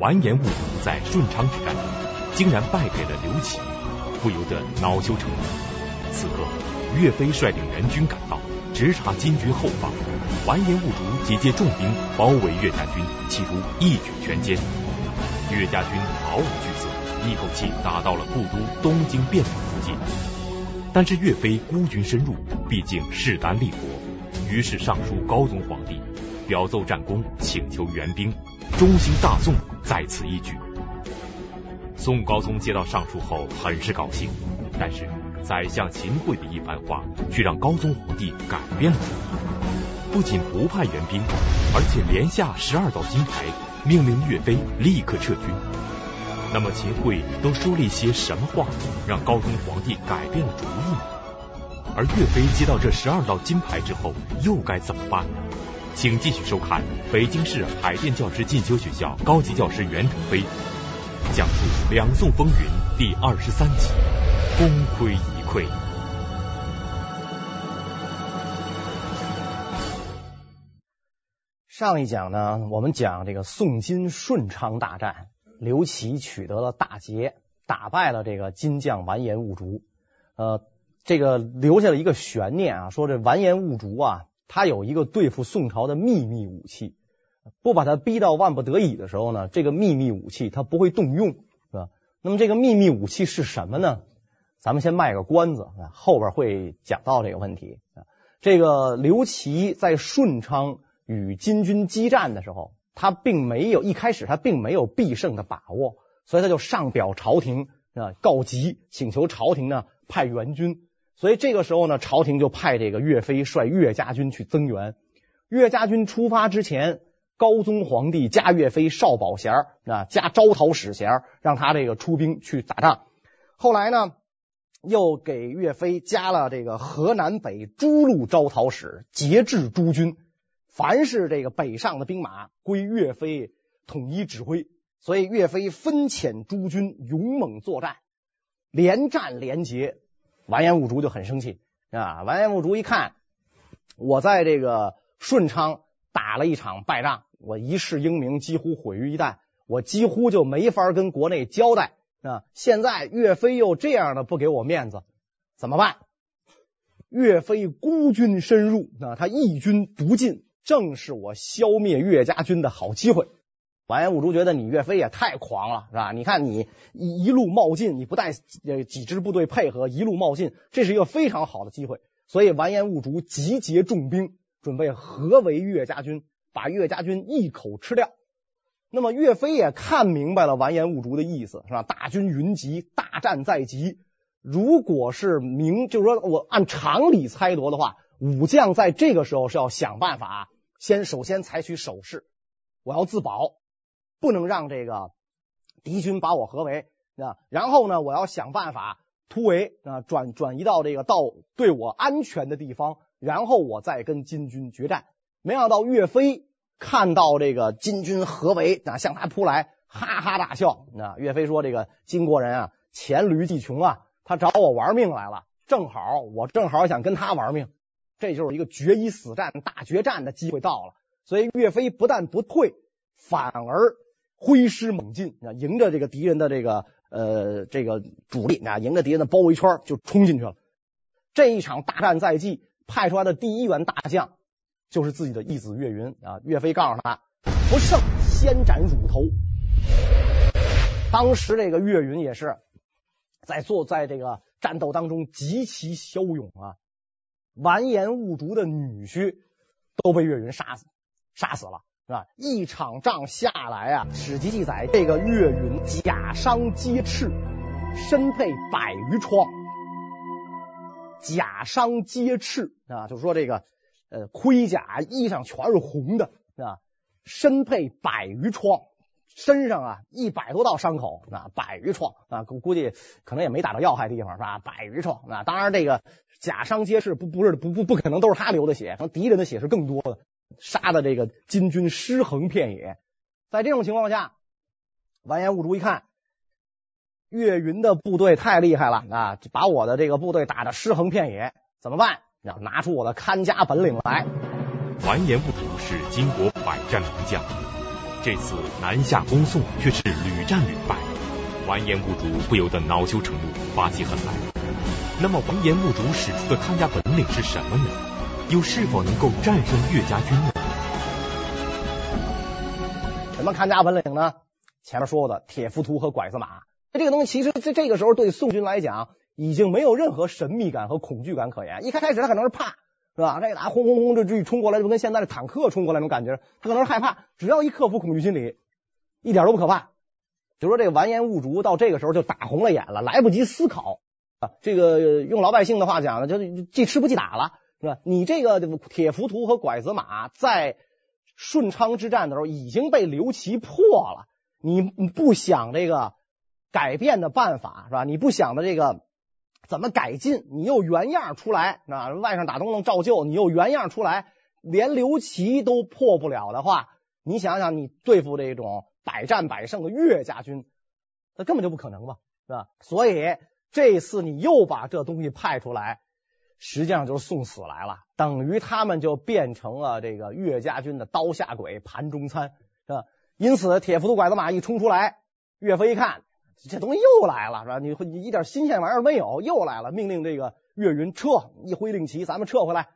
完颜兀术在顺昌之战中竟然败给了刘琦，不由得恼羞成怒。此刻，岳飞率领援军赶到，直插金军后方。完颜兀术集结重兵包围岳家军，企图一举全歼。岳家军毫无惧色，一口气打到了故都东京汴梁附近。但是岳飞孤军深入，毕竟势单力薄，于是上书高宗皇帝，表奏战功，请求援兵。中兴大宋在此一举。宋高宗接到上书后很是高兴，但是宰相秦桧的一番话却让高宗皇帝改变了主意，不仅不派援兵，而且连下十二道金牌。命令岳飞立刻撤军。那么秦桧都说了一些什么话，让高宗皇帝改变了主意呢？而岳飞接到这十二道金牌之后，又该怎么办呢？请继续收看北京市海淀教师进修学校高级教师袁腾飞讲述两宋风云第二十三集：功亏一篑。上一讲呢，我们讲这个宋金顺昌大战，刘琦取得了大捷，打败了这个金将完颜兀术。呃，这个留下了一个悬念啊，说这完颜兀术啊，他有一个对付宋朝的秘密武器，不把他逼到万不得已的时候呢，这个秘密武器他不会动用，是吧？那么这个秘密武器是什么呢？咱们先卖个关子，后边会讲到这个问题。这个刘琦在顺昌。与金军激战的时候，他并没有一开始他并没有必胜的把握，所以他就上表朝廷啊告急，请求朝廷呢派援军。所以这个时候呢，朝廷就派这个岳飞率岳家军去增援。岳家军出发之前，高宗皇帝加岳飞少保衔啊，加招讨使衔，让他这个出兵去打仗。后来呢，又给岳飞加了这个河南北诸路招讨使，节制诸军。凡是这个北上的兵马归岳飞统一指挥，所以岳飞分遣诸军勇猛作战，连战连捷。完颜兀术就很生气啊！完颜兀术一看，我在这个顺昌打了一场败仗，我一世英名几乎毁于一旦，我几乎就没法跟国内交代啊！现在岳飞又这样的不给我面子，怎么办？岳飞孤军深入啊，他一军独进。正是我消灭岳家军的好机会。完颜兀术觉得你岳飞也太狂了，是吧？你看你一一路冒进，你不带呃几支部队配合，一路冒进，这是一个非常好的机会。所以完颜兀术集结重兵，准备合围岳家军，把岳家军一口吃掉。那么岳飞也看明白了完颜兀术的意思，是吧？大军云集，大战在即。如果是明，就是说我按常理猜度的话。武将在这个时候是要想办法，先首先采取守势，我要自保，不能让这个敌军把我合围啊。然后呢，我要想办法突围啊，转转移到这个到对我安全的地方，然后我再跟金军决战。没想到岳飞看到这个金军合围啊，向他扑来，哈哈大笑。啊，岳飞说：“这个金国人啊，黔驴技穷啊，他找我玩命来了，正好我正好想跟他玩命。”这就是一个决一死战、大决战的机会到了，所以岳飞不但不退，反而挥师猛进啊，迎着这个敌人的这个呃这个主力啊，迎着敌人的包围圈就冲进去了。这一场大战在即，派出来的第一员大将就是自己的义子岳云啊。岳飞告诉他：“不胜先斩乳头。”当时这个岳云也是在做在这个战斗当中极其骁勇啊。完颜兀术的女婿都被岳云杀死，杀死了是吧？一场仗下来啊，史籍记载，这个岳云甲伤皆赤，身佩百余疮。甲伤皆赤啊，就是说这个呃盔甲衣裳全是红的啊，身佩百余疮，身上啊一百多道伤口啊，百余疮啊，估估计可能也没打到要害地方是吧？百余疮啊，当然这个。甲伤皆赤，不不是不不不可能都是他流的血，可能敌人的血是更多的，杀的这个金军尸横遍野。在这种情况下，完颜兀术一看岳云的部队太厉害了啊，把我的这个部队打得尸横遍野，怎么办？要拿出我的看家本领来。完颜兀术是金国百战名将，这次南下攻宋却是屡战屡败，完颜兀术不由得恼羞成怒，发起狠来。那么完颜兀术使出的看家本领是什么呢？又是否能够战胜岳家军呢？什么看家本领呢？前面说的铁浮屠和拐子马，这个东西其实在这个时候对宋军来讲已经没有任何神秘感和恐惧感可言。一开开始他可能是怕。是吧？这个打轰轰轰，这这一冲过来就跟现在的坦克冲过来那种感觉，他可能是害怕。只要一克服恐惧心理，一点都不可怕。就说这个完颜兀术到这个时候就打红了眼了，来不及思考啊。这个用老百姓的话讲呢，就记吃不记打了，是吧？你这个铁浮屠和拐子马在顺昌之战的时候已经被刘琦破了，你不想这个改变的办法，是吧？你不想的这个。怎么改进？你又原样出来，啊，外甥打东东照旧，你又原样出来，连刘琦都破不了的话，你想想，你对付这种百战百胜的岳家军，那根本就不可能嘛，是吧？所以这次你又把这东西派出来，实际上就是送死来了，等于他们就变成了这个岳家军的刀下鬼、盘中餐，是吧？因此，铁浮屠拐子马一冲出来，岳飞一看。这东西又来了，是吧？你你一点新鲜玩意儿没有，又来了。命令这个岳云撤，一挥令旗，咱们撤回来。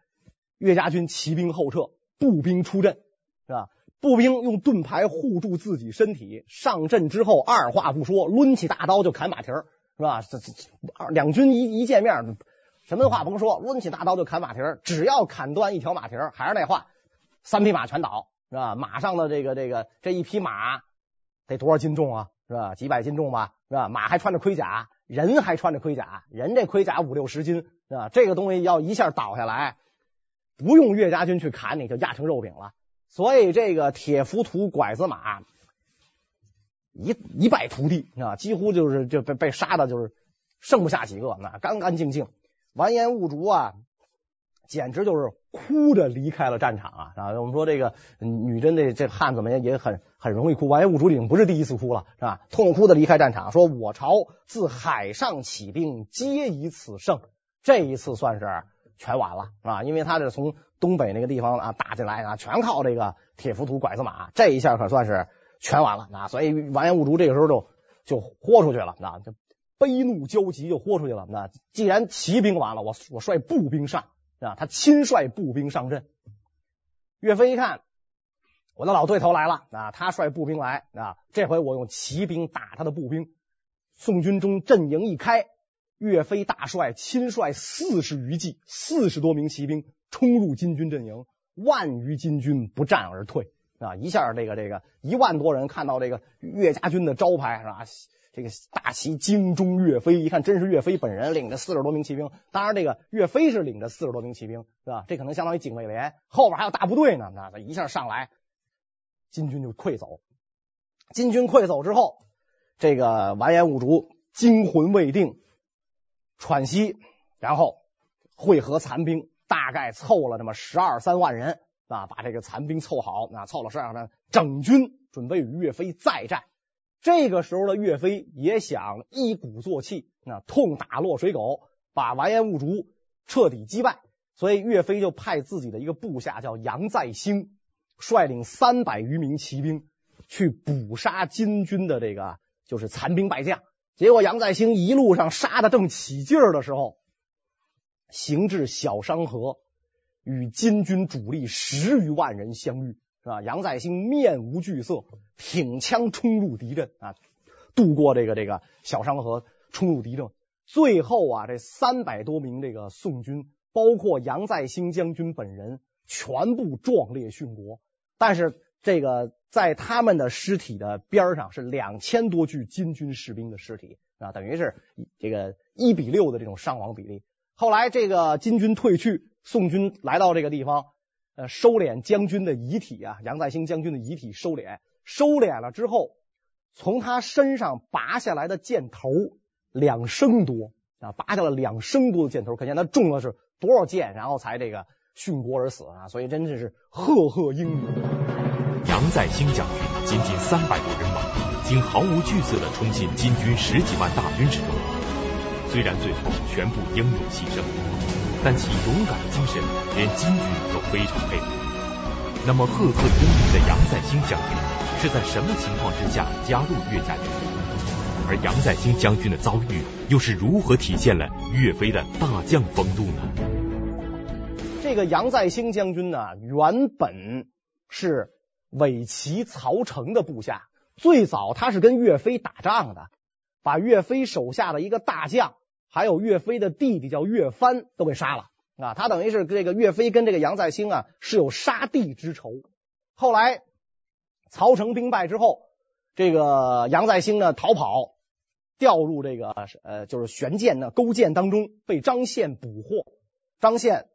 岳家军骑兵后撤，步兵出阵，是吧？步兵用盾牌护住自己身体，上阵之后二话不说，抡起大刀就砍马蹄儿，是吧？这这二两军一一见面，什么话甭说，抡起大刀就砍马蹄儿。只要砍断一条马蹄儿，还是那话，三匹马全倒，是吧？马上的这个这个这一匹马得多少斤重啊？是吧？几百斤重吧，是吧？马还穿着盔甲，人还穿着盔甲，人这盔甲五六十斤，是吧？这个东西要一下倒下来，不用岳家军去砍你，就压成肉饼了。所以这个铁浮屠拐子马一一败涂地啊，几乎就是就被被杀的，就是剩不下几个，那干干净净。完颜兀术啊。简直就是哭着离开了战场啊！啊，我们说这个女真的这汉子们也很很容易哭。完颜兀术已经不是第一次哭了，是吧？痛哭的离开战场，说我朝自海上起兵，皆以此胜。这一次算是全完了，是吧？因为他是从东北那个地方啊打进来啊，全靠这个铁浮屠拐子马，这一下可算是全完了啊！所以完颜兀术这个时候就就豁出去了，啊，就悲怒交集就豁出去了。那既然骑兵完了，我我率步兵上。啊，他亲率步兵上阵。岳飞一看，我的老对头来了啊！他率步兵来啊，这回我用骑兵打他的步兵。宋军中阵营一开，岳飞大帅亲率四十余骑，四十多名骑兵冲入金军阵营，万余金军不战而退啊！一下这个这个一万多人看到这个岳家军的招牌是吧？这个大旗精忠岳飞，一看真是岳飞本人领着四十多名骑兵。当然，这个岳飞是领着四十多名骑兵，是吧？这可能相当于警卫连，后边还有大部队呢。那他一下上来，金军就溃走。金军溃走之后，这个完颜兀术惊魂未定，喘息，然后会合残兵，大概凑了这么十二三万人啊，把这个残兵凑好，那凑了十二万，整军准备与岳飞再战。这个时候的岳飞也想一鼓作气，那，痛打落水狗，把完颜兀术彻底击败。所以岳飞就派自己的一个部下叫杨再兴，率领三百余名骑兵去捕杀金军的这个就是残兵败将。结果杨再兴一路上杀的正起劲儿的时候，行至小商河，与金军主力十余万人相遇。是吧？杨再兴面无惧色，挺枪冲入敌阵啊，渡过这个这个小商河，冲入敌阵。最后啊，这三百多名这个宋军，包括杨再兴将军本人，全部壮烈殉国。但是这个在他们的尸体的边上是两千多具金军士兵的尸体啊，等于是这个一比六的这种伤亡比例。后来这个金军退去，宋军来到这个地方。呃，收敛将军的遗体啊，杨再兴将军的遗体收敛，收敛了之后，从他身上拔下来的箭头两升多啊，拔下了两升多的箭头，可见他中了是多少箭，然后才这个殉国而死啊，所以真的是赫赫英名。杨再兴将军仅仅三百多人马，竟毫无惧色的冲进金军十几万大军之中，虽然最后全部英勇牺牲。但其勇敢的精神，连金军都非常佩服。那么赫赫有名的杨再兴将军是在什么情况之下加入岳家军？而杨再兴将军的遭遇又是如何体现了岳飞的大将风度呢？这个杨再兴将军呢，原本是伪齐曹成的部下，最早他是跟岳飞打仗的，把岳飞手下的一个大将，还有岳飞的弟弟叫岳帆都给杀了。啊，他等于是这个岳飞跟这个杨再兴啊是有杀弟之仇。后来曹成兵败之后，这个杨再兴呢逃跑，掉入这个呃就是悬剑的钩箭当中，被张宪捕获。张宪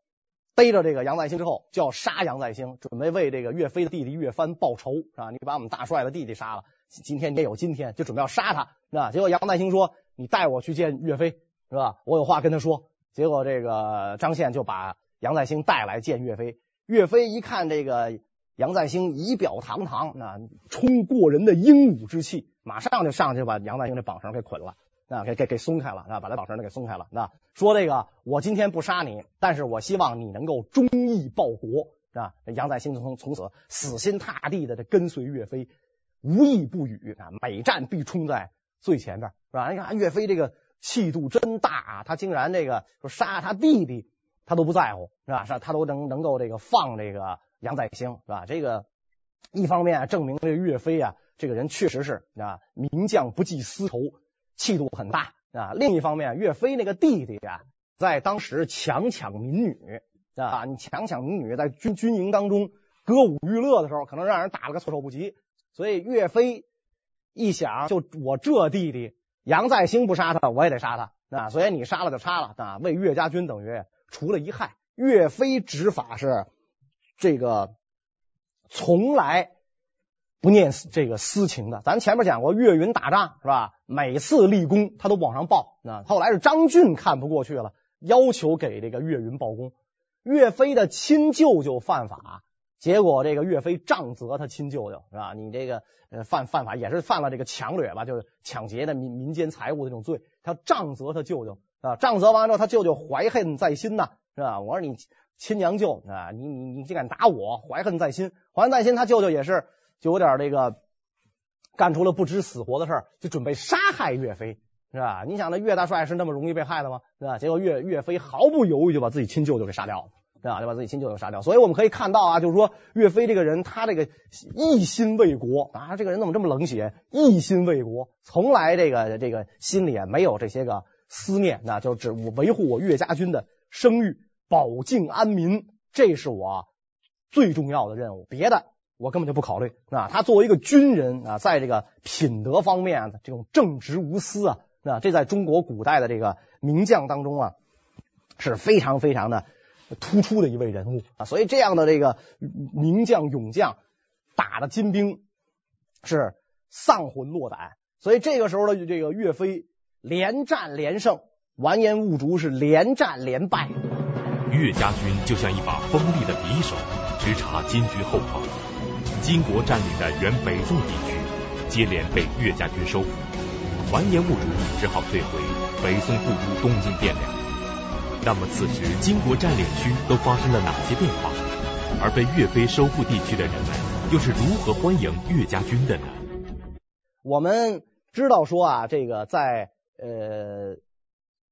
逮着这个杨再兴之后，就要杀杨再兴，准备为这个岳飞的弟弟岳帆报仇啊！你把我们大帅的弟弟杀了，今天也有今天，就准备要杀他。那结果杨再兴说：“你带我去见岳飞，是吧？我有话跟他说。”结果这个张宪就把杨再兴带来见岳飞。岳飞一看这个杨再兴仪表堂堂，那充过人的英武之气，马上就上去把杨再兴的绑绳给捆了，啊，给给给松开了，啊，把他绑绳给松开了，啊，说这个我今天不杀你，但是我希望你能够忠义报国，啊，杨再兴从从此死心塌地的这跟随岳飞，无一不语啊，每战必冲在最前边，是吧？你看岳飞这个。气度真大啊！他竟然这个说杀他弟弟，他都不在乎，是吧？他都能能够这个放这个杨再兴，是吧？这个一方面证明这个岳飞啊，这个人确实是啊，名将不计私仇，气度很大啊。另一方面，岳飞那个弟弟啊，在当时强抢民女啊，你强抢民女，在军军营当中歌舞娱乐的时候，可能让人打了个措手不及。所以岳飞一想，就我这弟弟。杨再兴不杀他，我也得杀他啊！所以你杀了就杀了啊！为岳家军等于除了一害。岳飞执法是这个从来不念这个私情的。咱前面讲过，岳云打仗是吧？每次立功他都往上报啊。后来是张俊看不过去了，要求给这个岳云报功。岳飞的亲舅舅犯法。结果这个岳飞杖责他亲舅舅是吧？你这个呃犯犯法也是犯了这个抢掠吧，就是抢劫的民民间财物的这种罪。他杖责他舅舅啊，杖责完之后，他舅舅怀恨在心呐，是吧？我说你亲娘舅啊，你你你竟敢打我，怀恨在心，怀恨在心。他舅舅也是就有点这个干出了不知死活的事儿，就准备杀害岳飞，是吧？你想那岳大帅是那么容易被害的吗？是吧？结果岳岳飞毫不犹豫就把自己亲舅舅给杀掉了。啊，就把自己亲舅舅杀掉，所以我们可以看到啊，就是说岳飞这个人，他这个一心为国啊，这个人怎么这么冷血？一心为国，从来这个这个心里啊没有这些个思念，那就只维护我岳家军的声誉，保境安民，这是我最重要的任务，别的我根本就不考虑那。他作为一个军人啊，在这个品德方面这种正直无私啊，那这在中国古代的这个名将当中啊是非常非常的。突出的一位人物啊，所以这样的这个名将勇将打的金兵是丧魂落胆，所以这个时候的这个岳飞连战连胜，完颜兀竹是连战连败。岳家军就像一把锋利的匕首，直插金军后方。金国占领的原北宋地区接连被岳家军收复，完颜兀竹只好退回北宋故都东京汴梁。那么此时金国占领区都发生了哪些变化？而被岳飞收复地区的人们又是如何欢迎岳家军的呢？我们知道说啊，这个在呃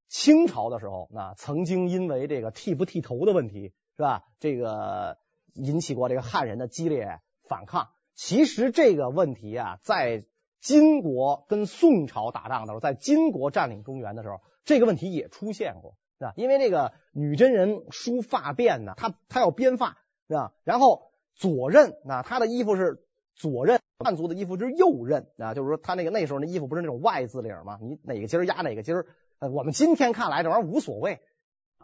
清朝的时候，那曾经因为这个剃不剃头的问题，是吧？这个引起过这个汉人的激烈反抗。其实这个问题啊，在金国跟宋朝打仗的时候，在金国占领中原的时候，这个问题也出现过。是吧？因为那个女真人梳发辫呢，她她要编发，是吧？然后左衽，那她的衣服是左衽，汉族的衣服是右衽啊，就是说她那个那时候那衣服不是那种 Y 字领吗？你哪个襟压哪个襟？呃，我们今天看来这玩意儿无所谓，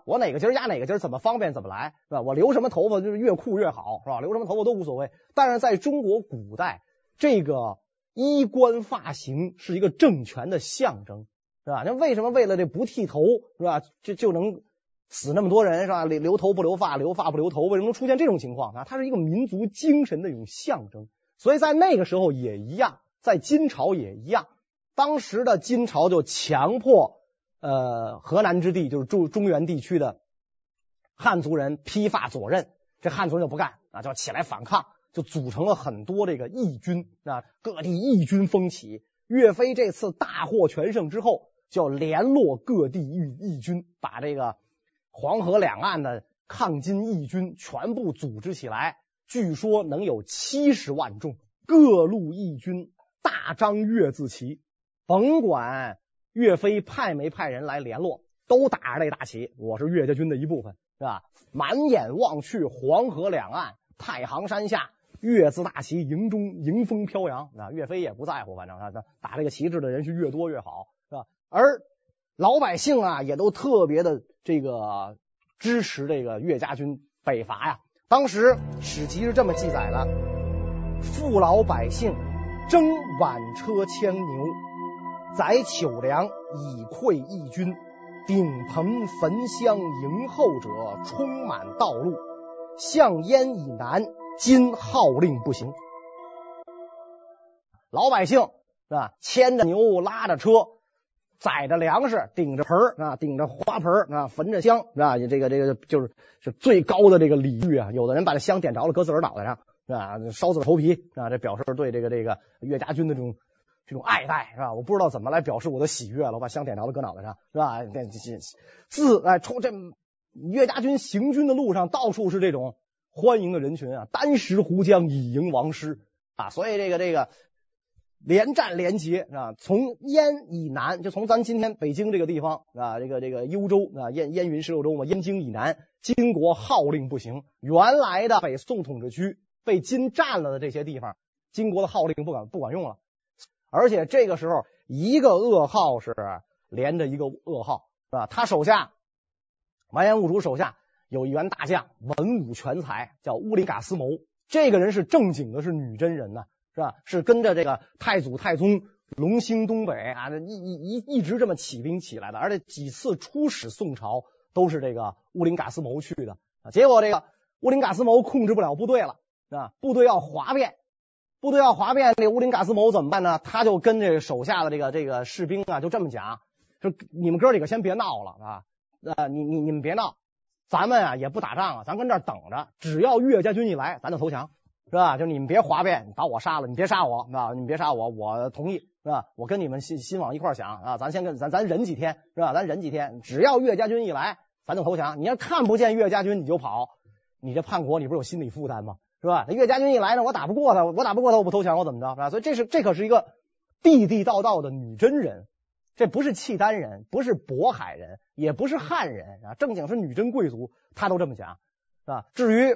我哪个襟压哪个襟，怎么方便怎么来，是吧？我留什么头发就是越酷越好，是吧？留什么头发都无所谓。但是在中国古代，这个衣冠发型是一个政权的象征。是吧？那为什么为了这不剃头，是吧？就就能死那么多人，是吧？留留头不留发，留发不留头，为什么能出现这种情况啊？它是一个民族精神的一种象征。所以在那个时候也一样，在金朝也一样。当时的金朝就强迫呃河南之地，就是中中原地区的汉族人披发左衽。这汉族人就不干啊，就起来反抗，就组成了很多这个义军啊，各地义军风起。岳飞这次大获全胜之后，就联络各地义义军，把这个黄河两岸的抗金义军全部组织起来，据说能有七十万众。各路义军大张岳字旗，甭管岳飞派没派人来联络，都打着这大旗，我是岳家军的一部分，是吧？满眼望去，黄河两岸，太行山下，岳字大旗迎中迎风飘扬啊！岳飞也不在乎，反正他，打这个旗帜的人是越多越好，而老百姓啊，也都特别的这个支持这个岳家军北伐呀。当时史籍是这么记载的。父老百姓争挽车牵牛，载糗粮以馈义军，顶棚焚香迎候者充满道路。向燕以南，今号令不行。老百姓是吧？牵着牛，拉着车，载着粮食，顶着盆啊，顶着花盆啊，焚着香是吧？这个这个就是是最高的这个礼遇啊！有的人把这香点着了，搁自个儿脑袋上。是吧？烧自个头皮啊！这表示对这个这个岳家军的这种这种爱戴是吧？我不知道怎么来表示我的喜悦了。我把香点着了，搁脑袋上是吧？这这自哎冲这岳家军行军的路上，到处是这种欢迎的人群啊！单食壶浆以迎王师啊！所以这个这个连战连捷啊！从燕以南，就从咱今天北京这个地方啊，这个这个幽州啊，燕燕云十六州嘛，燕京以南，金国号令不行，原来的北宋统治区。被金占了的这些地方，金国的号令不管不管用了，而且这个时候一个噩耗是连着一个噩耗，是吧？他手下完颜兀术手下有一员大将，文武全才，叫乌林嘎斯谋。这个人是正经的，是女真人呐，是吧？是跟着这个太祖太宗隆兴东北啊，一一一一直这么起兵起来的，而且几次出使宋朝都是这个乌林嘎斯谋去的啊。结果这个乌林嘎斯谋控制不了部队了。啊，部队要哗变，部队要哗变，这乌林嘎斯谋怎么办呢？他就跟这手下的这个这个士兵啊，就这么讲，说你们哥几个先别闹了啊，呃，你你你们别闹，咱们啊也不打仗啊，咱跟这儿等着，只要岳家军一来，咱就投降，是吧？就你们别哗变，把我杀了，你别杀我，是吧？你别杀我，我同意，是吧？我跟你们心心往一块想啊，咱先跟咱咱忍几天，是吧？咱忍几天，只要岳家军一来，咱就投降。你要看不见岳家军你就跑，你这叛国，你不是有心理负担吗？是吧？那岳家军一来呢，我打不过他，我打不过他，我不投降，我怎么着？是吧？所以这是这可是一个地地道道的女真人，这不是契丹人，不是渤海人，也不是汉人啊，正经是女真贵族，他都这么讲，是吧？至于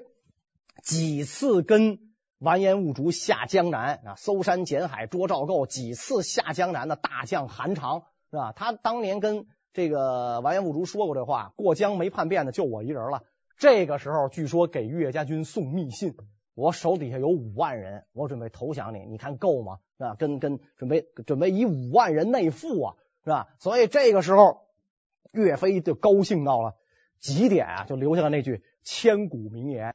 几次跟完颜兀术下江南啊，搜山捡海捉赵构，几次下江南的大将韩长，是吧？他当年跟这个完颜兀术说过这话：过江没叛变的，就我一人了。这个时候，据说给岳家军送密信。我手底下有五万人，我准备投降你，你看够吗？是吧？跟跟准备准备以五万人内附啊，是吧？所以这个时候，岳飞就高兴到了极点啊，就留下了那句千古名言：“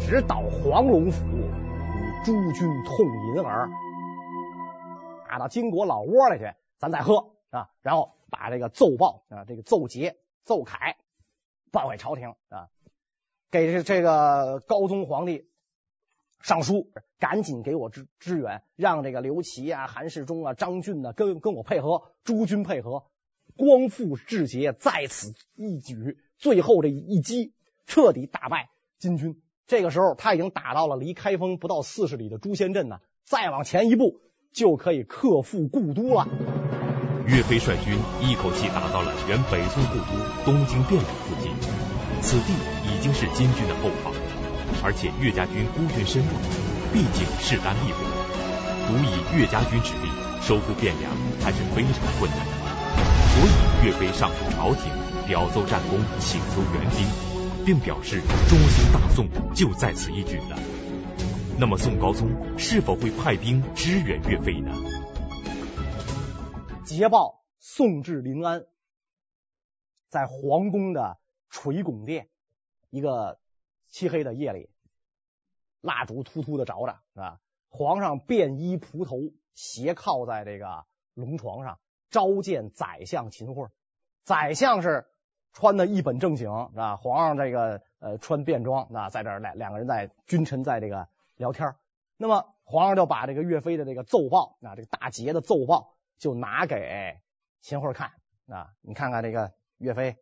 直捣黄龙府，与诸军痛饮耳。”打到金国老窝里去，咱再喝啊！然后把这个奏报啊，这个奏捷、奏凯报给朝廷啊。给这这个高宗皇帝上书，赶紧给我支支援，让这个刘琦啊、韩世忠啊、张俊啊跟跟我配合，诸军配合，光复志节，在此一举，最后这一击，彻底打败金军。这个时候他已经打到了离开封不到四十里的朱仙镇呢，再往前一步就可以克复故都了。岳飞率军一口气打到了原北宋故都东京汴梁附近，此地。已经是金军的后方，而且岳家军孤军深入，毕竟势单力薄，独以岳家军之力收复汴梁还是非常困难。所以岳飞上书朝廷，表奏战功，请求援兵，并表示中兴大宋就在此一举了。那么宋高宗是否会派兵支援岳飞呢？捷报送至临安，在皇宫的垂拱殿。一个漆黑的夜里，蜡烛突突的着着，是吧？皇上便衣蒲头，斜靠在这个龙床上，召见宰相秦桧。宰相是穿的一本正经，是吧？皇上这个呃穿便装啊，在这儿两两个人在君臣在这个聊天。那么皇上就把这个岳飞的这个奏报啊，这个大捷的奏报就拿给秦桧看啊，你看看这个岳飞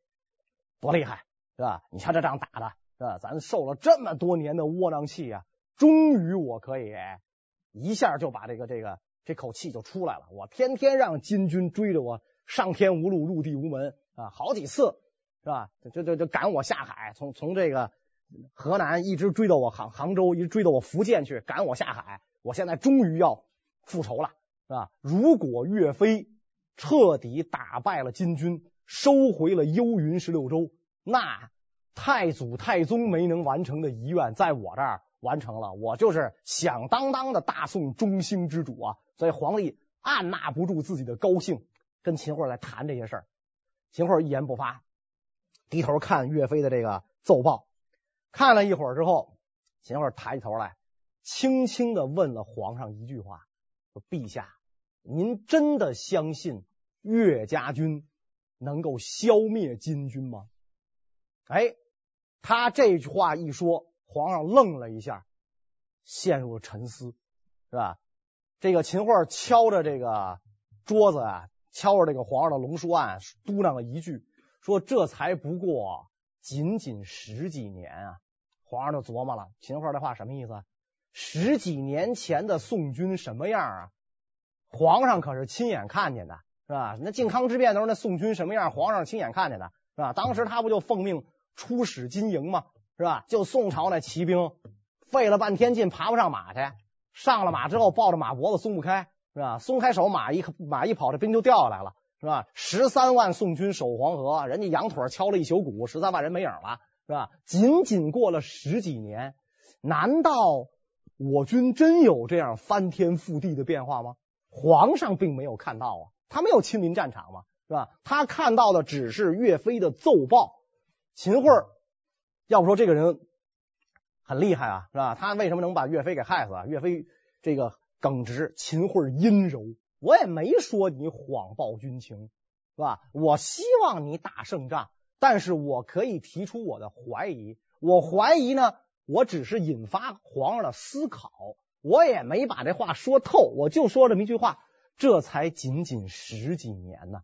多厉害，是吧？你瞧这仗打的，是吧？咱受了这么多年的窝囊气啊，终于我可以一下就把这个这个这口气就出来了。我天天让金军追着我，上天无路，入地无门啊，好几次，是吧？就就就赶我下海，从从这个。河南一直追到我杭杭州，一直追到我福建去，赶我下海。我现在终于要复仇了，是吧？如果岳飞彻底打败了金军，收回了幽云十六州，那太祖太宗没能完成的遗愿，在我这儿完成了。我就是响当当的大宋中兴之主啊！所以皇帝按捺不住自己的高兴，跟秦桧来谈这些事儿。秦桧一言不发，低头看岳飞的这个奏报。看了一会儿之后，秦桧抬起头来，轻轻的问了皇上一句话：“说陛下，您真的相信岳家军能够消灭金军吗？”哎，他这句话一说，皇上愣了一下，陷入了沉思，是吧？这个秦桧敲着这个桌子啊，敲着这个皇上的龙书案，嘟囔了一句：“说这才不过仅仅十几年啊！”皇上就琢磨了，秦桧这话什么意思？十几年前的宋军什么样啊？皇上可是亲眼看见的，是吧？那靖康之变的时候，那宋军什么样？皇上亲眼看见的，是吧？当时他不就奉命出使金营吗？是吧？就宋朝那骑兵费了半天劲爬不上马去，上了马之后抱着马脖子松不开，是吧？松开手，马一马一跑，这兵就掉下来了，是吧？十三万宋军守黄河，人家羊腿敲了一宿鼓，十三万人没影了。是吧？仅仅过了十几年，难道我军真有这样翻天覆地的变化吗？皇上并没有看到啊，他没有亲临战场嘛，是吧？他看到的只是岳飞的奏报。秦桧，要不说这个人很厉害啊，是吧？他为什么能把岳飞给害死啊？岳飞这个耿直，秦桧阴柔。我也没说你谎报军情，是吧？我希望你打胜仗。但是我可以提出我的怀疑，我怀疑呢，我只是引发皇上的思考，我也没把这话说透，我就说这么一句话，这才仅仅十几年呢，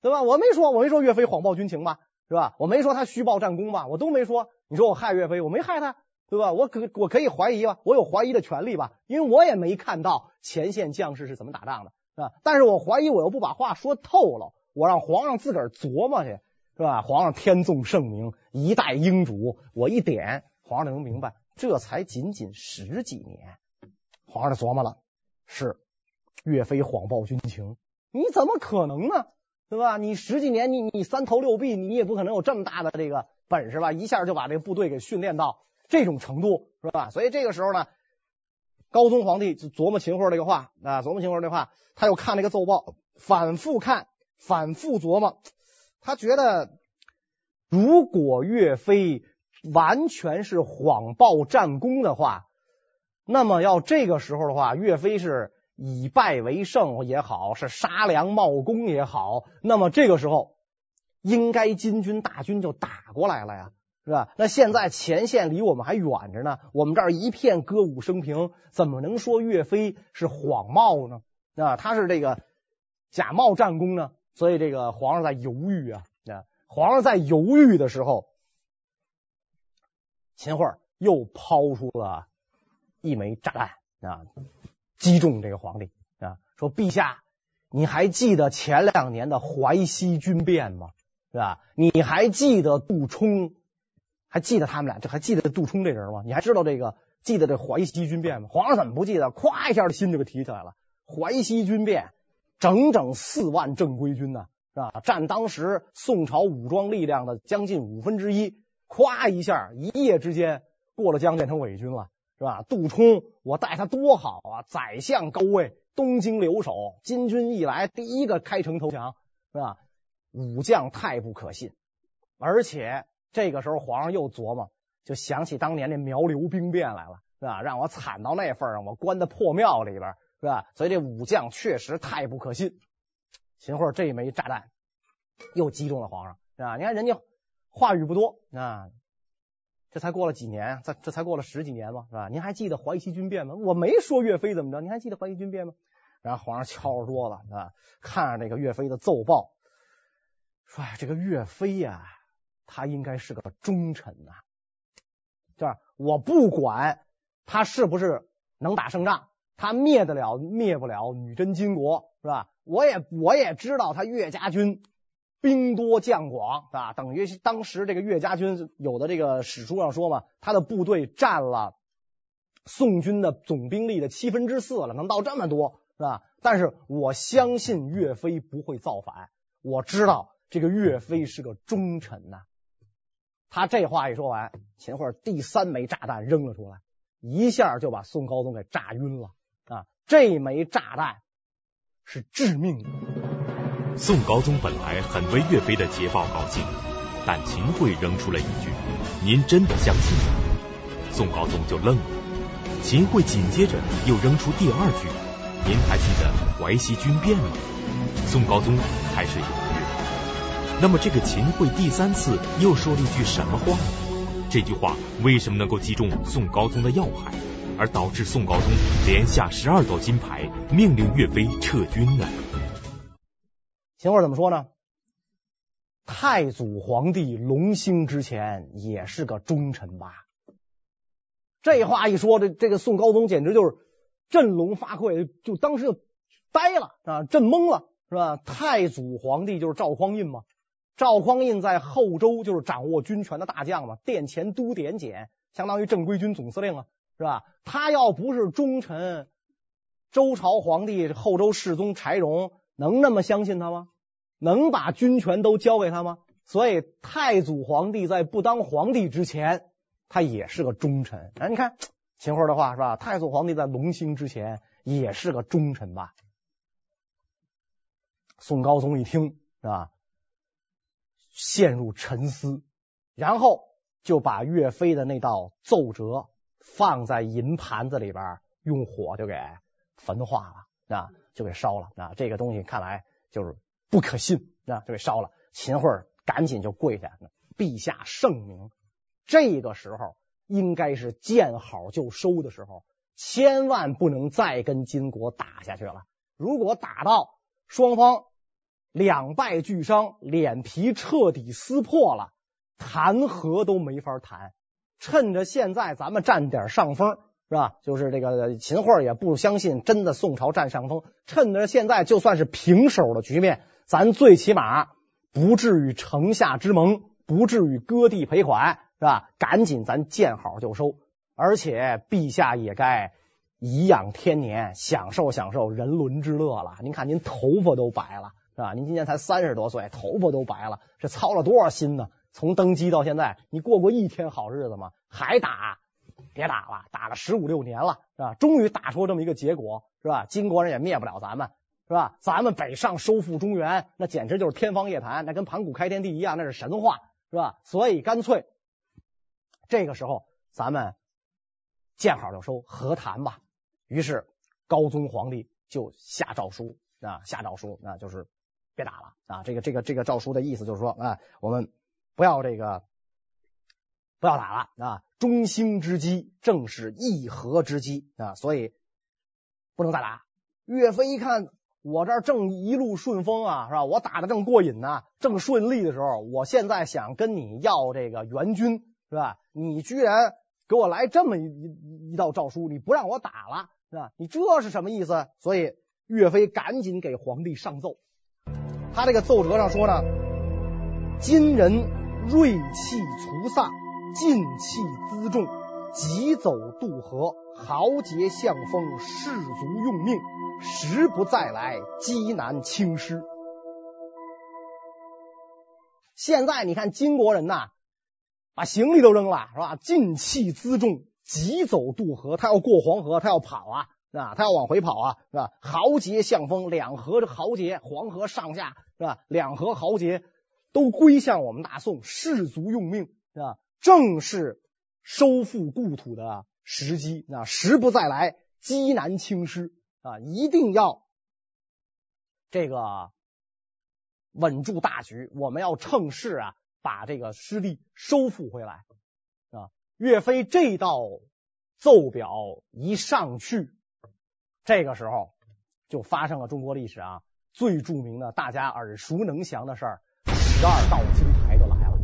对吧？我没说，我没说岳飞谎报军情吧，是吧？我没说他虚报战功吧，我都没说。你说我害岳飞，我没害他，对吧？我可我可以怀疑吧，我有怀疑的权利吧，因为我也没看到前线将士是怎么打仗的，是吧？但是我怀疑，我又不把话说透了，我让皇上自个儿琢磨去。是吧？皇上天纵圣明，一代英主，我一点，皇上能明白，这才仅仅十几年。皇上就琢磨了，是岳飞谎报军情，你怎么可能呢？对吧？你十几年，你你三头六臂，你也不可能有这么大的这个本事吧？一下就把这个部队给训练到这种程度，是吧？所以这个时候呢，高宗皇帝就琢磨秦桧这个话啊，琢磨秦桧这话，他又看那个奏报，反复看，反复琢磨。他觉得，如果岳飞完全是谎报战功的话，那么要这个时候的话，岳飞是以败为胜也好，是杀良冒功也好，那么这个时候应该金军大军就打过来了呀，是吧？那现在前线离我们还远着呢，我们这儿一片歌舞升平，怎么能说岳飞是谎冒呢？啊，他是这个假冒战功呢？所以这个皇上在犹豫啊，啊，皇上在犹豫的时候，秦桧又抛出了一枚炸弹啊，击中这个皇帝啊，说陛下，你还记得前两年的淮西军变吗？是吧？你还记得杜充？还记得他们俩？这还记得杜充这人吗？你还知道这个？记得这淮西军变吗？皇上怎么不记得？咵一下的心就给提起来了，淮西军变。整整四万正规军呢，是吧？占当时宋朝武装力量的将近五分之一，咵一下，一夜之间过了江变成伪军了，是吧？杜充，我待他多好啊！宰相高位，东京留守，金军一来，第一个开城投降，是吧？武将太不可信，而且这个时候皇上又琢磨，就想起当年那苗刘兵变来了，是吧？让我惨到那份上，我关在破庙里边。是吧？所以这武将确实太不可信。秦桧这一枚炸弹又击中了皇上，是吧？你看人家话语不多啊，这才过了几年，这这才过了十几年嘛，是吧？您还记得淮西军变吗？我没说岳飞怎么着，您还记得淮西军变吗？然后皇上敲着桌子啊，看着这个岳飞的奏报，说：“哎，这个岳飞呀，他应该是个忠臣呐，就是我不管他是不是能打胜仗，他灭得了灭不了女真金国，是吧？我也我也知道他岳家军。”兵多将广，啊，等于当时这个岳家军有的这个史书上说嘛，他的部队占了宋军的总兵力的七分之四了，能到这么多，是吧？但是我相信岳飞不会造反，我知道这个岳飞是个忠臣呐。他这话一说完，秦桧第三枚炸弹扔了出来，一下就把宋高宗给炸晕了啊！这枚炸弹是致命的。宋高宗本来很为岳飞的捷报高兴，但秦桧扔出了一句：“您真的相信吗？”宋高宗就愣了。秦桧紧接着又扔出第二句：“您还记得淮西军变吗？”宋高宗开始犹豫。那么这个秦桧第三次又说了一句什么话呢？这句话为什么能够击中宋高宗的要害，而导致宋高宗连下十二道金牌，命令岳飞撤军呢？秦桧怎么说呢？太祖皇帝隆兴之前也是个忠臣吧？这话一说，这这个宋高宗简直就是振聋发聩，就当时就呆了啊，震懵了，是吧？太祖皇帝就是赵匡胤嘛，赵匡胤在后周就是掌握军权的大将嘛，殿前都点检，相当于正规军总司令啊，是吧？他要不是忠臣，周朝皇帝后周世宗柴荣能那么相信他吗？能把军权都交给他吗？所以太祖皇帝在不当皇帝之前，他也是个忠臣。哎，你看秦桧的话是吧？太祖皇帝在隆兴之前也是个忠臣吧？宋高宗一听是吧，陷入沉思，然后就把岳飞的那道奏折放在银盘子里边，用火就给焚化了啊，就给烧了啊。这个东西看来就是。不可信啊！就给烧了。秦桧赶紧就跪下，陛下圣明。这个时候应该是见好就收的时候，千万不能再跟金国打下去了。如果打到双方两败俱伤，脸皮彻底撕破了，谈和都没法谈。趁着现在咱们占点上风，是吧？就是这个秦桧也不相信真的宋朝占上风，趁着现在就算是平手的局面。咱最起码不至于城下之盟，不至于割地赔款，是吧？赶紧咱见好就收，而且陛下也该颐养天年，享受享受人伦之乐了。您看您头发都白了，是吧？您今年才三十多岁，头发都白了，这操了多少心呢？从登基到现在，你过过一天好日子吗？还打？别打了，打了十五六年了，是吧？终于打出这么一个结果，是吧？金国人也灭不了咱们。是吧？咱们北上收复中原，那简直就是天方夜谭，那跟盘古开天地一样，那是神话，是吧？所以干脆这个时候咱们见好就收，和谈吧。于是高宗皇帝就下诏书啊，下诏书啊，就是别打了啊。这个这个这个诏书的意思就是说啊，我们不要这个不要打了啊。中兴之机正是议和之机啊，所以不能再打。岳飞一看。我这儿正一路顺风啊，是吧？我打的正过瘾呢，正顺利的时候，我现在想跟你要这个援军，是吧？你居然给我来这么一一一道诏书，你不让我打了，是吧？你这是什么意思？所以岳飞赶紧给皇帝上奏，他这个奏折上说呢：今人锐气除丧，劲气辎重，急走渡河，豪杰向风，士卒用命。时不再来，积南倾师。现在你看金国人呐，把行李都扔了，是吧？劲气辎重，急走渡河。他要过黄河，他要跑啊，啊？他要往回跑啊，是吧？豪杰向风，两河的豪杰，黄河上下，是吧？两河豪杰都归向我们大宋，士卒用命，是吧？正是收复故土的时机。啊时不再来，机难轻失。啊，一定要这个稳住大局。我们要趁势啊，把这个失地收复回来啊。岳飞这道奏表一上去，这个时候就发生了中国历史啊最著名的、大家耳熟能详的事儿——十二道金牌就来了。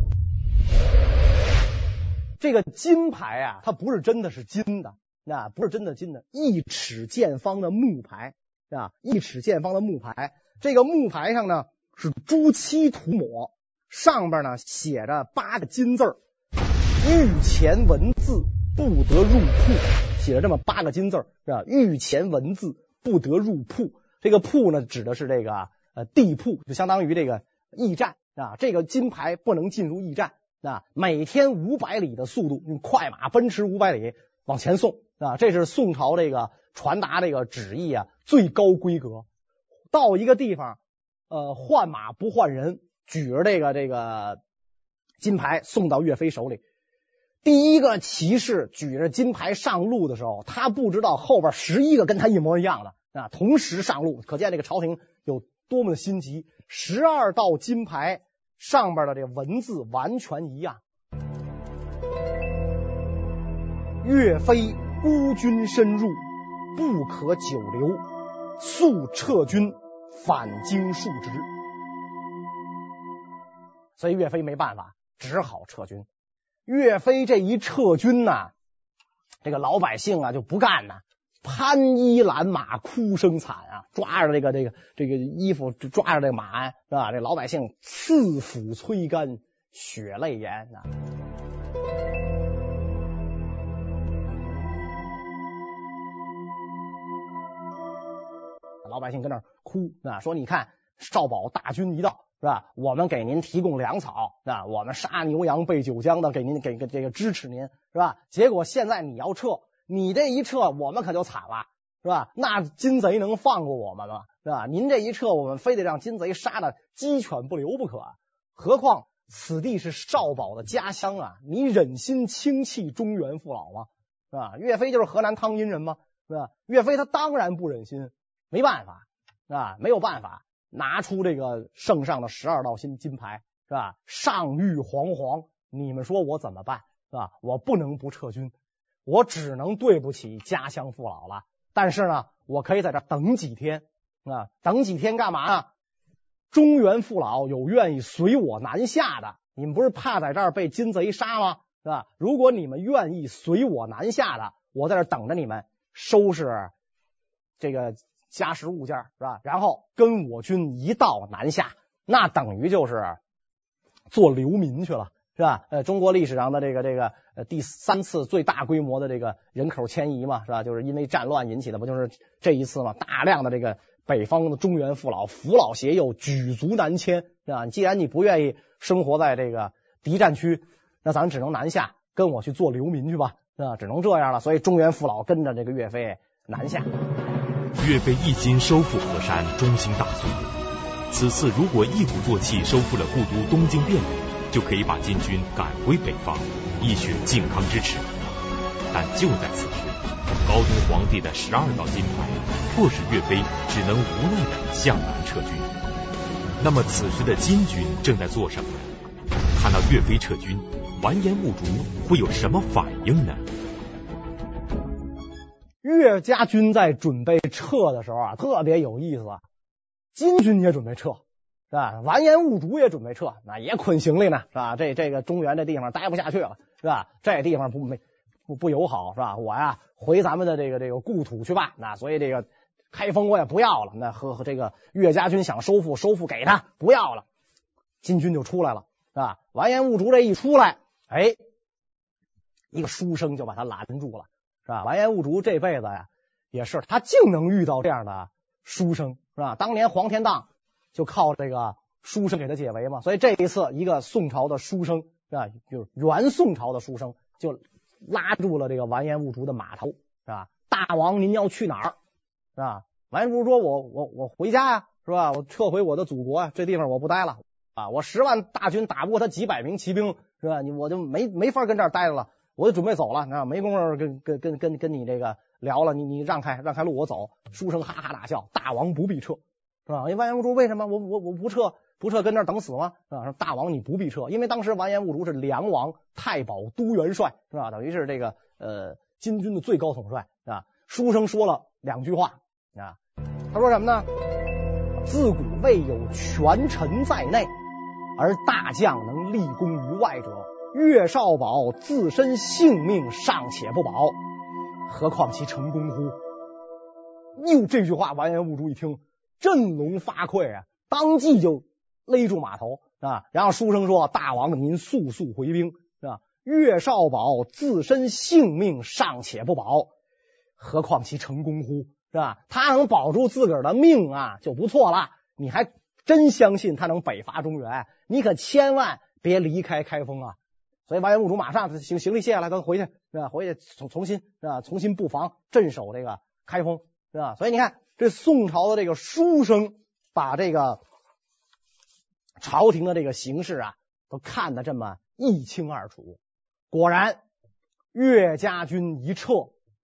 这个金牌啊，它不是真的是金的，那不是真的金的，一尺见方的木牌啊，一尺见方的木牌。这个木牌上呢是朱漆涂抹，上边呢写着八个金字。御前文字不得入库，写了这么八个金字是吧？御前文字不得入铺，这个铺呢指的是这个呃地铺，就相当于这个驿站啊。这个金牌不能进入驿站啊。每天五百里的速度，用快马奔驰五百里往前送啊。这是宋朝这个传达这个旨意啊最高规格。到一个地方，呃，换马不换人，举着这个这个金牌送到岳飞手里。第一个骑士举着金牌上路的时候，他不知道后边十一个跟他一模一样的啊，同时上路，可见这个朝廷有多么的心急。十二道金牌上边的这文字完全一样。岳飞孤军深入，不可久留，速撤军，返京述职。所以岳飞没办法，只好撤军。岳飞这一撤军呐，这个老百姓啊就不干呐，攀衣拦马，哭声惨啊，抓着这个这个这个衣服，抓着这个马鞍是吧？这老百姓刺斧催肝，血泪颜啊。老百姓跟那儿哭啊，说你看少保大军一到。是吧？我们给您提供粮草，是吧？我们杀牛羊备酒浆的，给您给个这个支持您，是吧？结果现在你要撤，你这一撤，我们可就惨了，是吧？那金贼能放过我们吗？是吧？您这一撤，我们非得让金贼杀的鸡犬不留不可。何况此地是少保的家乡啊，你忍心轻弃中原父老吗？是吧？岳飞就是河南汤阴人吗？是吧？岳飞他当然不忍心，没办法，是吧？没有办法。拿出这个圣上的十二道金金牌，是吧？上諭惶惶，你们说我怎么办？是吧？我不能不撤军，我只能对不起家乡父老了。但是呢，我可以在这等几天啊，等几天干嘛呢？中原父老有愿意随我南下的，你们不是怕在这儿被金贼杀吗？是吧？如果你们愿意随我南下的，我在这等着你们收拾这个。家什物件是吧？然后跟我军一道南下，那等于就是做流民去了，是吧？呃，中国历史上的这个这个呃第三次最大规模的这个人口迁移嘛，是吧？就是因为战乱引起的，不就是这一次嘛？大量的这个北方的中原父老扶老携幼举族南迁，是吧？既然你不愿意生活在这个敌占区，那咱只能南下，跟我去做流民去吧，是吧？只能这样了。所以中原父老跟着这个岳飞南下。岳飞一心收复河山，中兴大宋。此次如果一鼓作气收复了故都东京汴梁，就可以把金军赶回北方，一雪靖康之耻。但就在此时，高宗皇帝的十二道金牌迫使岳飞只能无奈地向南撤军。那么此时的金军正在做什么？看到岳飞撤军，完颜兀术会有什么反应呢？岳家军在准备撤的时候啊，特别有意思。金军也准备撤，是吧？完颜兀术也准备撤，那也捆行李呢，是吧？这这个中原这地方待不下去了，是吧？这地方不没不不友好，是吧？我呀回咱们的这个这个故土去吧。那所以这个开封我也不要了。那和和这个岳家军想收复，收复给他不要了。金军就出来了，是吧？完颜兀术这一出来，哎，一个书生就把他拦住了。是吧？完颜兀术这辈子呀，也是他竟能遇到这样的书生，是吧？当年黄天荡就靠这个书生给他解围嘛。所以这一次，一个宋朝的书生，是吧？就是元宋朝的书生，就拉住了这个完颜兀术的马头，是吧？大王您要去哪儿？是吧？完颜兀术说：“我我我回家呀，是吧？我撤回我的祖国啊，这地方我不待了啊！我十万大军打不过他几百名骑兵，是吧？你我就没没法跟这儿待着了。”我就准备走了，那没工夫跟跟跟跟跟你这个聊了，你你让开让开路，我走。书生哈哈大笑，大王不必撤，是吧？因为完颜兀术为什么我我我不撤不撤跟那等死吗？是吧？大王你不必撤，因为当时完颜兀术是梁王太保都元帅，是吧？等于是这个呃金军的最高统帅，是吧？书生说了两句话啊，他说什么呢？自古未有权臣在内，而大将能立功于外者。岳少保自身性命尚且不保，何况其成功乎？又这句话，完颜兀术一听，振聋发聩啊，当即就勒住马头啊。然后书生说：“大王您速速回兵，是吧？岳少保自身性命尚且不保，何况其成功乎？是吧？他能保住自个儿的命啊，就不错了。你还真相信他能北伐中原？你可千万别离开开封啊！”所以完颜兀术马上行行李卸下来，都回去是吧？回去重重新是吧？重新布防镇守这个开封是吧？所以你看，这宋朝的这个书生把这个朝廷的这个形势啊，都看得这么一清二楚。果然，岳家军一撤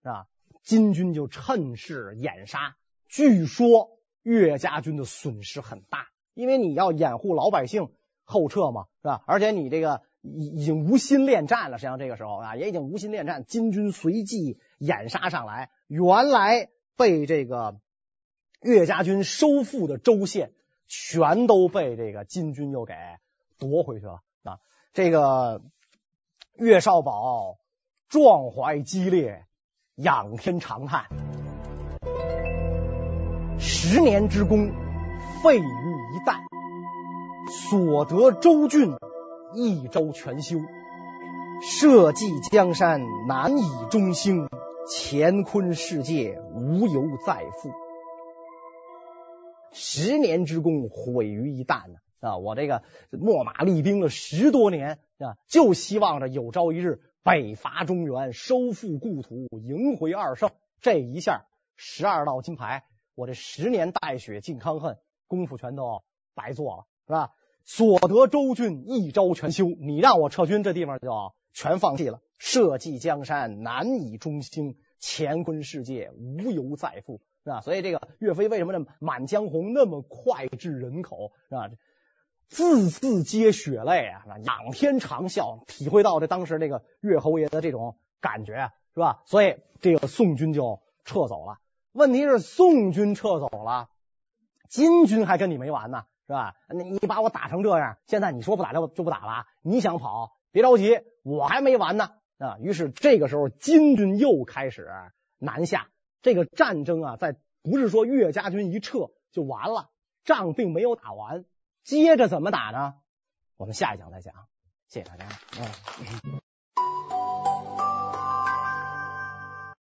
是吧？金军就趁势掩杀。据说岳家军的损失很大，因为你要掩护老百姓后撤嘛，是吧？而且你这个。已已经无心恋战了，实际上这个时候啊，也已经无心恋战。金军随即掩杀上来，原来被这个岳家军收复的州县，全都被这个金军又给夺回去了啊！这个岳少保壮怀激烈，仰天长叹：十年之功，废于一旦，所得州郡。一州全休，社稷江山难以中兴，乾坤世界无由再复。十年之功毁于一旦呢？啊，我这个秣马厉兵了十多年啊，就希望着有朝一日北伐中原，收复故土，迎回二圣。这一下十二道金牌，我这十年带血靖康恨功夫全都白做了，是吧？所得州郡一朝全休，你让我撤军，这地方就全放弃了。社稷江山难以中兴，乾坤世界无由再复，是吧？所以这个岳飞为什么这《满江红》那么脍炙人口，是吧？字字皆血泪啊，仰天长啸，体会到这当时这个岳侯爷的这种感觉，是吧？所以这个宋军就撤走了。问题是宋军撤走了，金军还跟你没完呢。是吧？你你把我打成这样，现在你说不打就就不打了？你想跑，别着急，我还没完呢啊！于是这个时候，金军又开始南下。这个战争啊，在不是说岳家军一撤就完了，仗并没有打完，接着怎么打呢？我们下一讲再讲。谢谢大家。嗯。